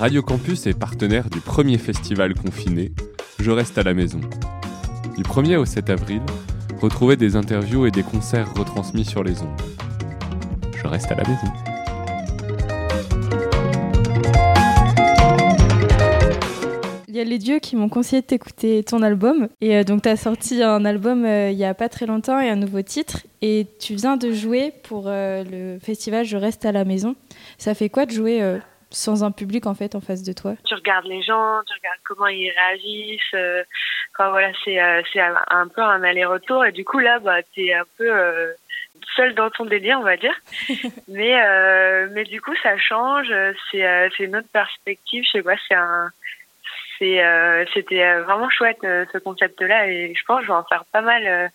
Radio Campus est partenaire du premier festival confiné, Je reste à la maison. Du 1er au 7 avril, retrouvez des interviews et des concerts retransmis sur les ondes. Je reste à la maison. Il y a les dieux qui m'ont conseillé de t'écouter ton album. Et euh, donc, tu as sorti un album euh, il y a pas très longtemps et un nouveau titre. Et tu viens de jouer pour euh, le festival Je reste à la maison. Ça fait quoi de jouer sans un public en fait en face de toi Tu regardes les gens, tu regardes comment ils réagissent. Enfin voilà, c'est c'est un peu un aller-retour. Et du coup, là, bah, tu es un peu seul dans ton délire, on va dire. mais, mais du coup, ça change. C'est une autre perspective. Je sais pas, c'est un euh, c'était euh, vraiment chouette euh, ce concept-là et je pense que je vais en faire pas mal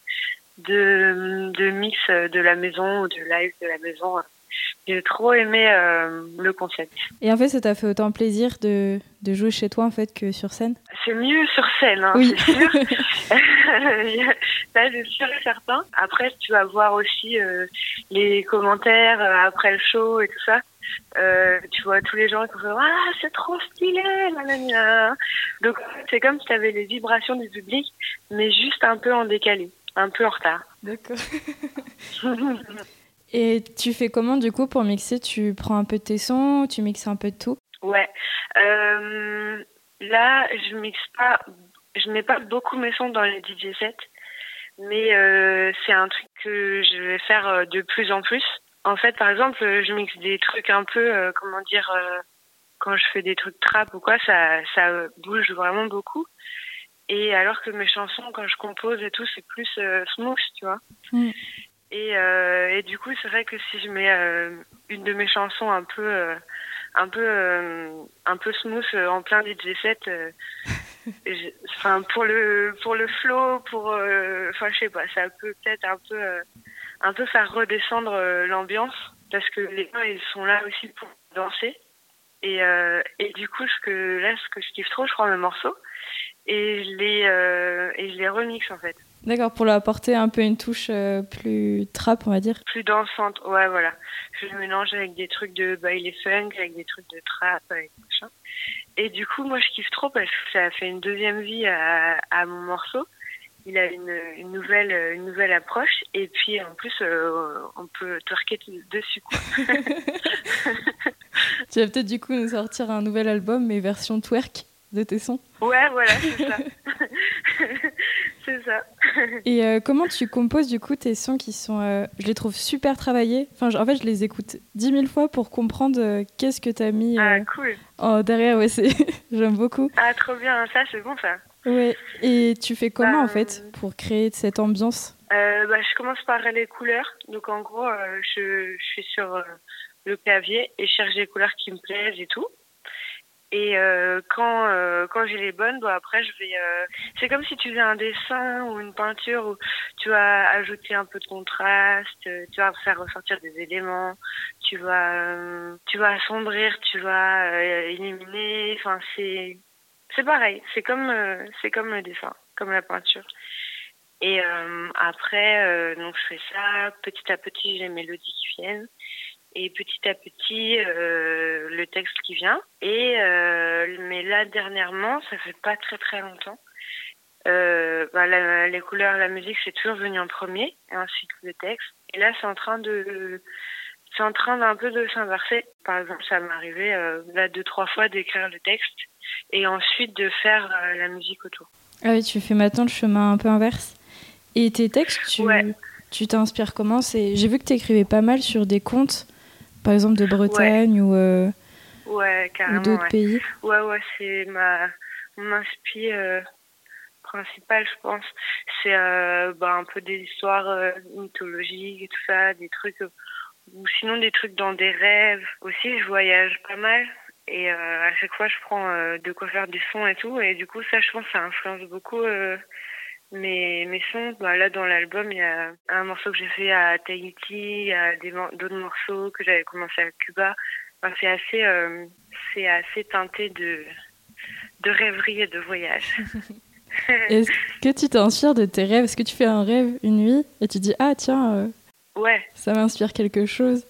de, de mix de la maison ou de live de la maison. J'ai trop aimé le concept. Et en fait, ça t'a fait autant plaisir de, de, jouer chez toi en fait que sur scène? C'est mieux sur scène, hein, oui. c'est sûr. Ça, c'est sûr et certain. Après, tu vas voir aussi les commentaires après le show et tout ça. Euh, tu vois tous les gens qui font ah c'est trop stylé donc c'est comme si tu avais les vibrations du public mais juste un peu en décalé un peu en retard d'accord et tu fais comment du coup pour mixer? Tu prends un peu de tes sons tu mixes un peu de tout? Ouais euh, là je mixe pas je mets pas beaucoup mes sons dans les DJ sets mais euh, c'est un truc que je vais faire de plus en plus en fait, par exemple, je mixe des trucs un peu, euh, comment dire, euh, quand je fais des trucs trap ou quoi, ça, ça bouge vraiment beaucoup. Et alors que mes chansons, quand je compose et tout, c'est plus euh, smooth, tu vois. Mm. Et, et, du coup, c'est vrai que si je mets une de mes chansons un peu, un peu, un peu smooth en plein DJ set, enfin pour le, pour le flow, pour, enfin je sais pas, ça peut peut-être un peu un peu faire redescendre euh, l'ambiance parce que les gens ils sont là aussi pour danser. Et, euh, et du coup ce que là ce que je kiffe trop je prends mes morceaux et je les euh, et je les remixe en fait d'accord pour leur apporter un peu une touche plus trap on va dire plus dansante ouais voilà je le mélange avec des trucs de baile funk avec des trucs de trap avec machin et du coup moi je kiffe trop parce que ça a fait une deuxième vie à, à mon morceau il a une, une, nouvelle une nouvelle approche et puis en plus euh, on peut twerker dessus quoi. tu vas peut-être du coup nous sortir un nouvel album mais version twerk de tes sons. Ouais voilà c'est ça. c'est ça. Et euh, comment tu composes du coup tes sons qui sont euh, je les trouve super travaillés. Enfin en fait je les écoute dix mille fois pour comprendre qu'est-ce que tu as mis ah, cool. en derrière ouais c'est j'aime beaucoup. Ah trop bien ça c'est bon ça. Oui, et tu fais comment en fait euh, pour créer cette ambiance? Euh, bah, Je commence par les couleurs. Donc en gros, euh, je, je, suis sur le clavier et je cherche des couleurs qui me plaisent et tout. Et quand quand j'ai les bonnes, bah, après je vais. c'est comme si tu faisais un dessin ou une peinture où tu vas ajouter un peu de contraste, tu vas faire ressortir des éléments, tu vas tu vas assombrir, tu vas éliminer. Enfin c'est c'est pareil, c'est comme euh, c'est comme le dessin, comme la peinture. Et euh, après, euh, donc je fais ça. Petit à petit, j'ai les mélodies qui viennent. Et petit à petit, le texte qui vient. Et mais là, dernièrement, ça fait pas très très longtemps. Bah, les couleurs, la musique, c'est toujours venu en premier, et ensuite le texte. Et là, c'est en train de c'est en train d'un peu de s'inverser. Par exemple, ça m'est arrivé là deux trois fois d'écrire le texte et ensuite de faire euh, la musique autour. Ah oui, tu fais maintenant le chemin un peu inverse. Et tes textes, tu tu t'inspires comment? J'ai vu que tu écrivais pas mal sur des contes, par exemple de Bretagne ou, euh, d'autres pays. Ouais, ouais, c'est ma mon inspi euh, principal, je pense. C'est bah, un peu des histoires mythologiques et tout ça, des trucs, ou sinon des trucs dans des rêves. Aussi, je voyage pas mal. Et euh, à chaque fois, je prends euh, de quoi faire du son et tout. Et du coup, ça, je pense, ça influence beaucoup euh, mes, mes sons. Bah, là, dans l'album, il y a un morceau que j'ai fait à Tahiti, il y a d'autres morceaux que j'avais commencé à Cuba. Enfin, c'est assez, c'est assez teinté de, de rêverie et de voyage. Est-ce que tu t'inspires de tes rêves? Est-ce que tu fais un rêve une nuit et tu dis Ah, tiens, ouais. ça m'inspire quelque chose?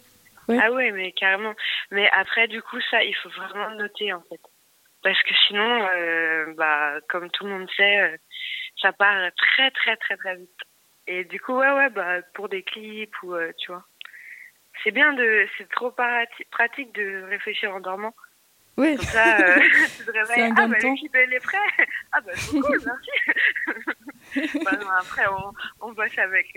Ah ouais, mais carrément. Mais après, du coup, ça, il faut vraiment noter, en fait. Parce que sinon, euh, bah, comme tout le monde sait, euh, ça part très, très, très, très vite. Et du coup, ouais, ouais, bah, pour des clips ou, euh, tu vois. C'est bien de, c'est trop pratique de réfléchir en dormant. Oui. Comme ça, tu te réveilles. Ah, bah, le clip, il est prêt. Ah, bah, c'est cool, merci. bah, non, après, on, on bosse avec,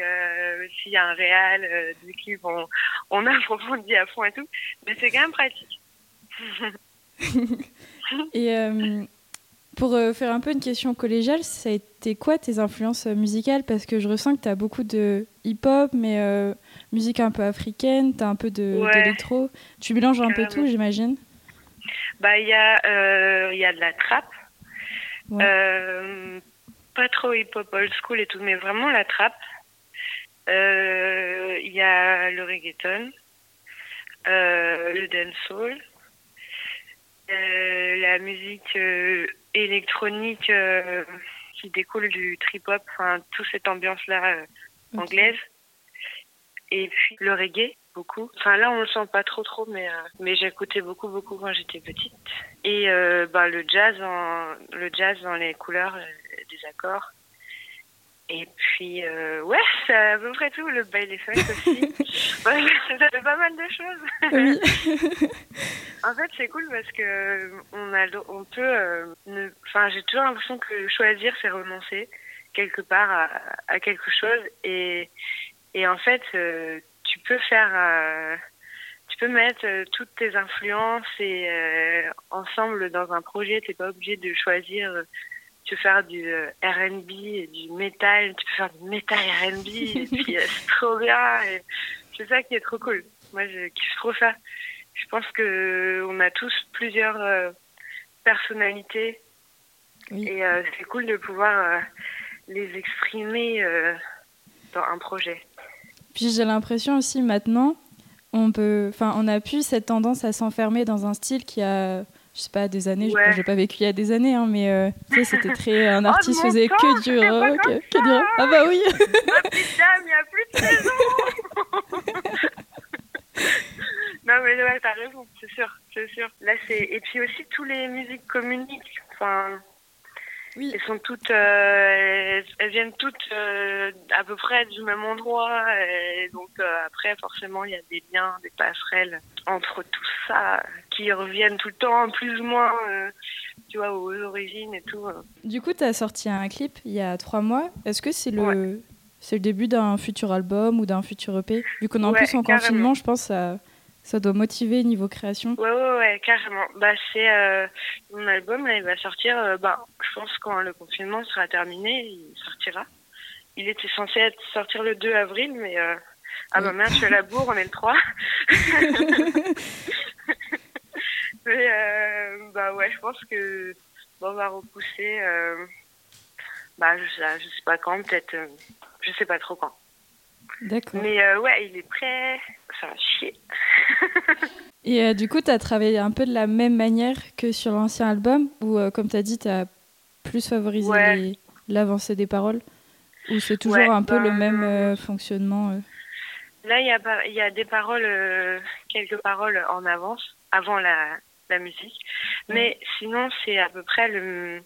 s'il y a un réel, du clip, on, on approfondit à fond et tout. Mais c'est quand même pratique. et pour faire un peu une question collégiale, ça a été quoi tes influences musicales? Parce que je ressens que tu as beaucoup de hip-hop, mais euh, musique un peu africaine, tu as un peu d'électro. De, tu mélanges un peu tout, j'imagine? Bah, il y, euh, y, a de la trap. Euh, pas trop hip-hop old school et tout, mais vraiment la trap. Il y a le reggaeton, le dancehall. Euh, la musique euh, électronique euh, qui découle du trip-hop, enfin, toute cette ambiance-là anglaise. Et puis le reggae, beaucoup. Enfin là, on le sent pas trop trop, mais mais j'écoutais beaucoup beaucoup quand j'étais petite. Et bah le jazz, en, le jazz dans les couleurs des accords. Et puis, euh, ouais, c'est à peu près tout. Le bail funk aussi. ouais, ça fait pas mal de choses. En fait, c'est cool parce que on, a, on peut. Euh, enfin, j'ai toujours l'impression que choisir, c'est renoncer quelque part à, à, quelque chose. Et, et en fait, euh, tu peux faire. Euh, tu peux mettre euh, toutes tes influences et ensemble dans un projet. T'es pas obligé de choisir tu peux faire du euh, R&B et du métal, tu peux faire du métal R&B et puis euh, c'est trop bien et c'est ça qui est trop cool. Moi je kiffe trop ça. Je pense que on a tous plusieurs euh, personnalités et c'est cool de pouvoir les exprimer dans un projet. Puis j'ai l'impression aussi maintenant on peut enfin on a plus cette tendance à s'enfermer dans un style qui a je sais pas, des années, je n'ai pas vécu il y a des années, hein, mais euh, tu sais, c'était très. Un oh, artiste faisait que du rock, que du Ah bah oui putain, il n'y a plus de saison Non mais ouais, t'as raison, c'est sûr, c'est sûr. Là, c'est. Et puis aussi, tous les musiques communiquent. Enfin. Oui. Elles sont toutes, euh, elles, viennent toutes euh, à peu près du même endroit, et donc après forcément il y a des liens, des passerelles entre tout ça qui reviennent tout le temps, plus ou moins, euh, tu vois, aux origines et tout. Euh. Du coup, tu as sorti un clip il y a trois mois. Est-ce que c'est le, c'est le début d'un futur album ou d'un futur EP Vu qu'on est en plus en confinement, je pense que ça, ça doit motiver niveau création. Ouais, ouais, ouais, carrément. Bah, c'est euh, mon album, là, il va sortir, bah, je pense quand le confinement sera terminé, il sortira. Il était censé être, sortir le 2 avril, mais ah bah merde, je suis à la bourre, on est le 3. Mais euh, bah ouais, je pense que on va repousser. Euh, bah je je sais pas quand, peut-être. Euh, je sais pas trop quand. D'accord. Mais ouais, il est prêt. Ça va chier. Et du coup, tu as travaillé un peu de la même manière que sur l'ancien album Ou comme tu as dit, tu as plus favorisé l'avancée des paroles Ou c'est toujours un peu le ben, même fonctionnement Là, il y a, y a des paroles, quelques paroles en avance, avant la, la musique. Mais sinon, c'est à peu près le,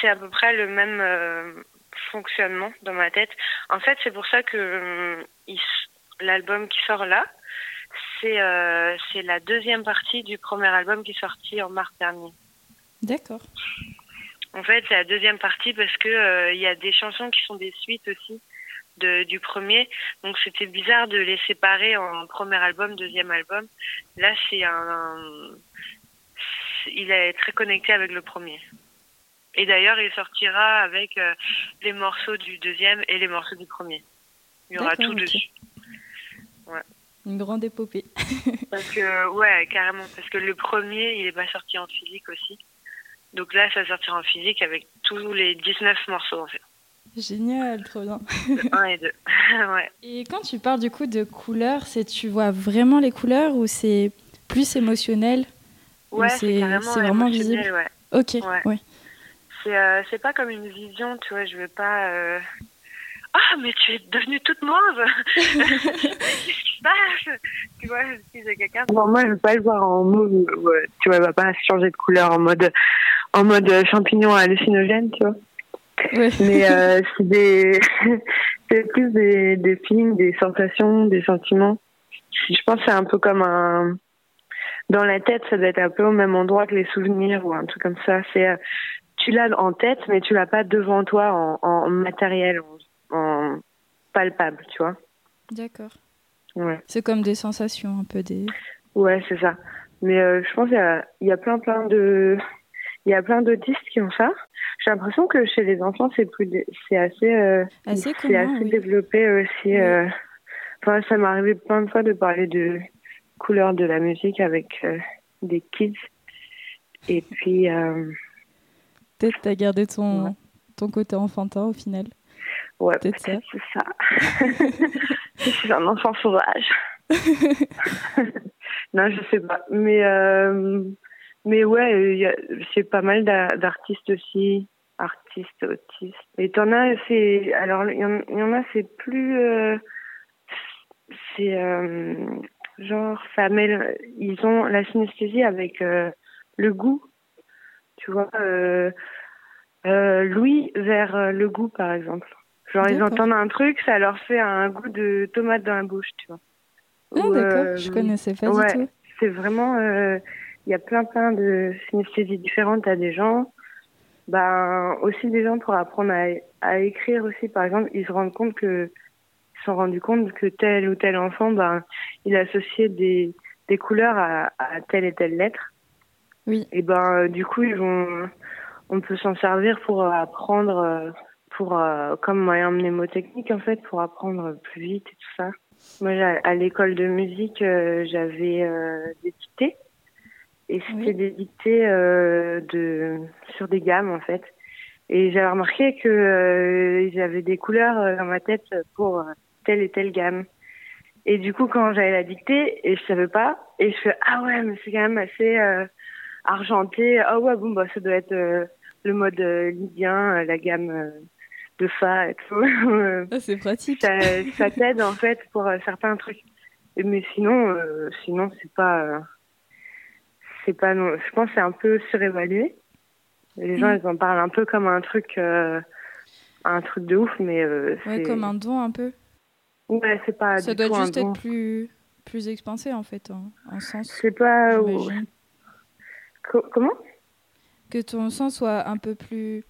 c'est à peu près le même euh, fonctionnement dans ma tête. En fait, c'est pour ça que euh, l'album qui sort là, c'est euh, la deuxième partie du premier album qui est sorti en mars dernier. D'accord. En fait, c'est la deuxième partie parce que il y a des chansons qui sont des suites aussi de, du premier. Donc c'était bizarre de les séparer en premier album, deuxième album. Là, c'est un, il est très connecté avec le premier. Et d'ailleurs, il sortira avec euh, les morceaux du deuxième et les morceaux du premier. Il y aura tout dessus. Ouais. Une grande épopée. parce que, ouais, carrément. Parce que le premier, il n'est pas sorti en physique aussi. Donc là, ça sortira en physique avec tous les 19 morceaux, en fait. Génial, trop bien. Un et deux. ouais. Et quand tu parles du coup de couleurs, c'est tu vois vraiment les couleurs ou c'est plus émotionnel? Ouais, c'est vraiment visible? Ouais. Ok, ouais. C'est pas comme une vision, tu vois, je veux pas. Euh, ah, mais tu es devenue toute mauve Qu'est-ce qui se passe? Tu vois, si c'est quelqu'un. Bon, moi, je veux pas le voir en mauve. Tu vois, il va pas changer de couleur en mode, en mode champignon hallucinogène, tu vois. Ouais. Mais euh, c'est des, c'est plus des, des feelings, des sensations, des sentiments. Je pense que c'est un peu comme un, dans la tête, ça doit être un peu au même endroit que les souvenirs ou un truc comme ça. C'est, euh, tu l'as en tête, mais tu l'as pas devant toi en, en matériel, en, en palpable, tu vois. D'accord. Ouais. C'est comme des sensations, un peu des. Ouais, c'est ça. Mais euh, je pense qu'il y y a plein, plein de, il y a plein d'autistes qui ont ça. J'ai l'impression que chez les enfants, c'est plus, c'est assez, euh, Assez c'est commun, assez oui. développé aussi. Oui. euh, Enfin, ça m'est arrivé plein de fois de parler de couleurs de la musique avec euh, des kids. Et puis, Peut-être t'as gardé ton, Ouais. ton côté enfantin au final. ouais, Peut-être peut-être c'est ça. je suis un enfant sauvage. non, je sais pas. Mais, euh, mais ouais, c'est pas mal d'a- d'artistes aussi, artistes, autistes. Et t'en as, c'est, alors il y, en- il y en a, c'est plus, euh, c'est euh, genre, ça mêle, ils ont la synesthésie avec euh, le goût. Tu vois, euh, euh, Louis vers euh, le goût, par exemple. Genre, ils entendent un truc, ça leur fait un goût de tomate dans la bouche, tu vois. Ah, d'accord, je connaissais pas ouais. du tout. c'est vraiment il y a plein plein de synesthésies différentes à des gens ben aussi des gens pour apprendre à, à écrire aussi par exemple ils se rendent compte que sont rendus compte que tel ou tel enfant ben il associait des des couleurs à, à telle et telle lettre Oui. et ben euh, du coup ils vont on peut s'en servir pour apprendre euh, pour euh, comme moyen mnémotechnique en fait pour apprendre plus vite et tout ça moi, à l'école de musique, euh, j'avais euh, des dictées. Et c'était Oui. des dictées euh, de, sur des gammes, en fait. Et j'avais remarqué que euh, j'avais des couleurs euh, dans ma tête pour euh, telle et telle gamme. Et du coup, quand j'avais la dictée, et je savais pas, et je fais ah ouais, mais c'est quand même assez euh, argenté. Ah ouais, bon bah ça doit être euh, le mode euh, lydien, euh, la gamme de fa et tout. Ah, c'est pratique. ça, ça t'aide en fait pour certains trucs. Mais sinon, euh, sinon c'est pas, euh, c'est pas non. Je pense que c'est un peu surévalué. Les gens Mm. ils en parlent un peu comme un truc, euh, un truc de ouf, mais Ouais, comme un don un peu. ouais, c'est pas. Ça du doit tout un juste don. être plus, plus expansé en fait, en, en sens. C'est pas. j'imagine. Co- comment? Que ton sens soit un peu plus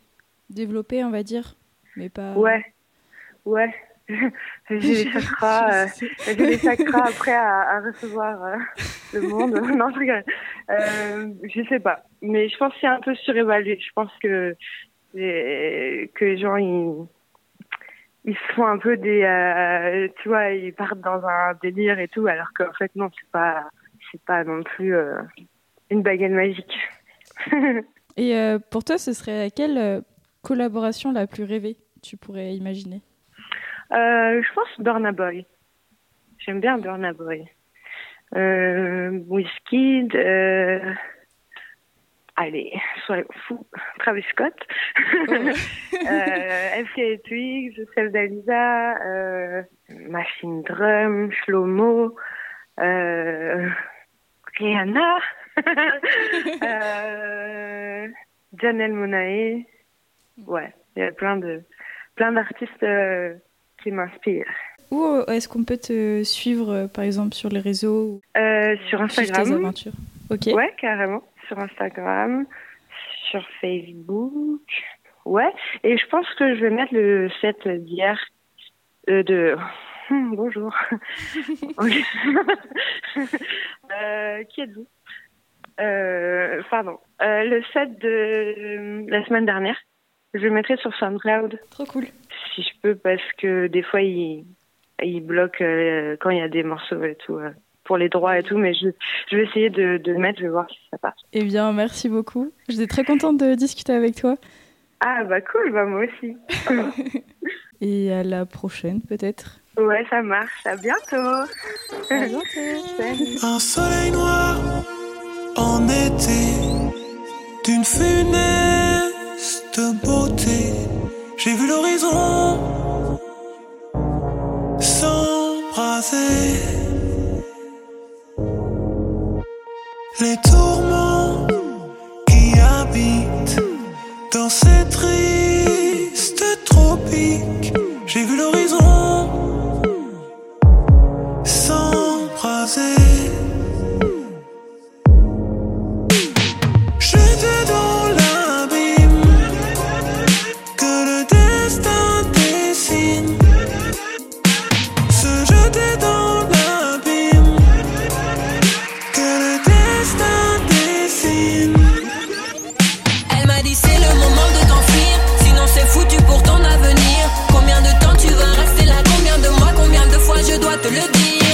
développé, on va dire. Mais pas. Ouais, ouais. J'ai des chakras. euh. J'ai des chakras après à, à recevoir euh, le monde. non, je rigole. Euh, je sais pas. Mais je pense que c'est un peu surévalué. Je pense que les, que les gens, ils, ils se font un peu des... euh, tu vois, ils partent dans un délire et tout, alors qu'en fait, non, c'est pas, c'est pas non plus euh, une baguette magique. Et euh, pour toi, ce serait laquelle euh, collaboration la plus rêvée tu pourrais imaginer? Euh, je pense Burna Boy. J'aime bien Burna Boy. Euh, Wizkid, euh... allez, soyons fous, Travis Scott, euh, FK Twigs, Zelda Lisa, euh, Machine Drum, Shlomo, Rihanna, euh, Janelle Monae. Ouais, il y a plein de plein d'artistes euh, qui m'inspirent. Où euh, est-ce qu'on peut te suivre, euh, par exemple, sur les réseaux Euh, sur suivre tes Instagram, aventures? Ok. ouais, carrément. Sur Instagram, sur Facebook, ouais. Et je pense que je vais mettre le set d'hier de. Hum, bonjour. Euh, qui êtes-vous? Euh, Pardon. Euh, le set de la semaine dernière. Je le mettrai sur SoundCloud Trop cool. si je peux parce que des fois il il bloque euh, quand il y a des morceaux et tout pour les droits et tout mais je je vais essayer de de le mettre je vais voir si ça passe Eh bien, merci beaucoup. J'étais très contente de discuter avec toi. ah bah cool bah moi aussi Et à la prochaine, peut-être. Ouais, ça marche. À bientôt. Un soleil noir en été, d'une funeste beauté. J'ai vu l'horizon s'embraser. Les tourments qui habitent dans cette rive. melody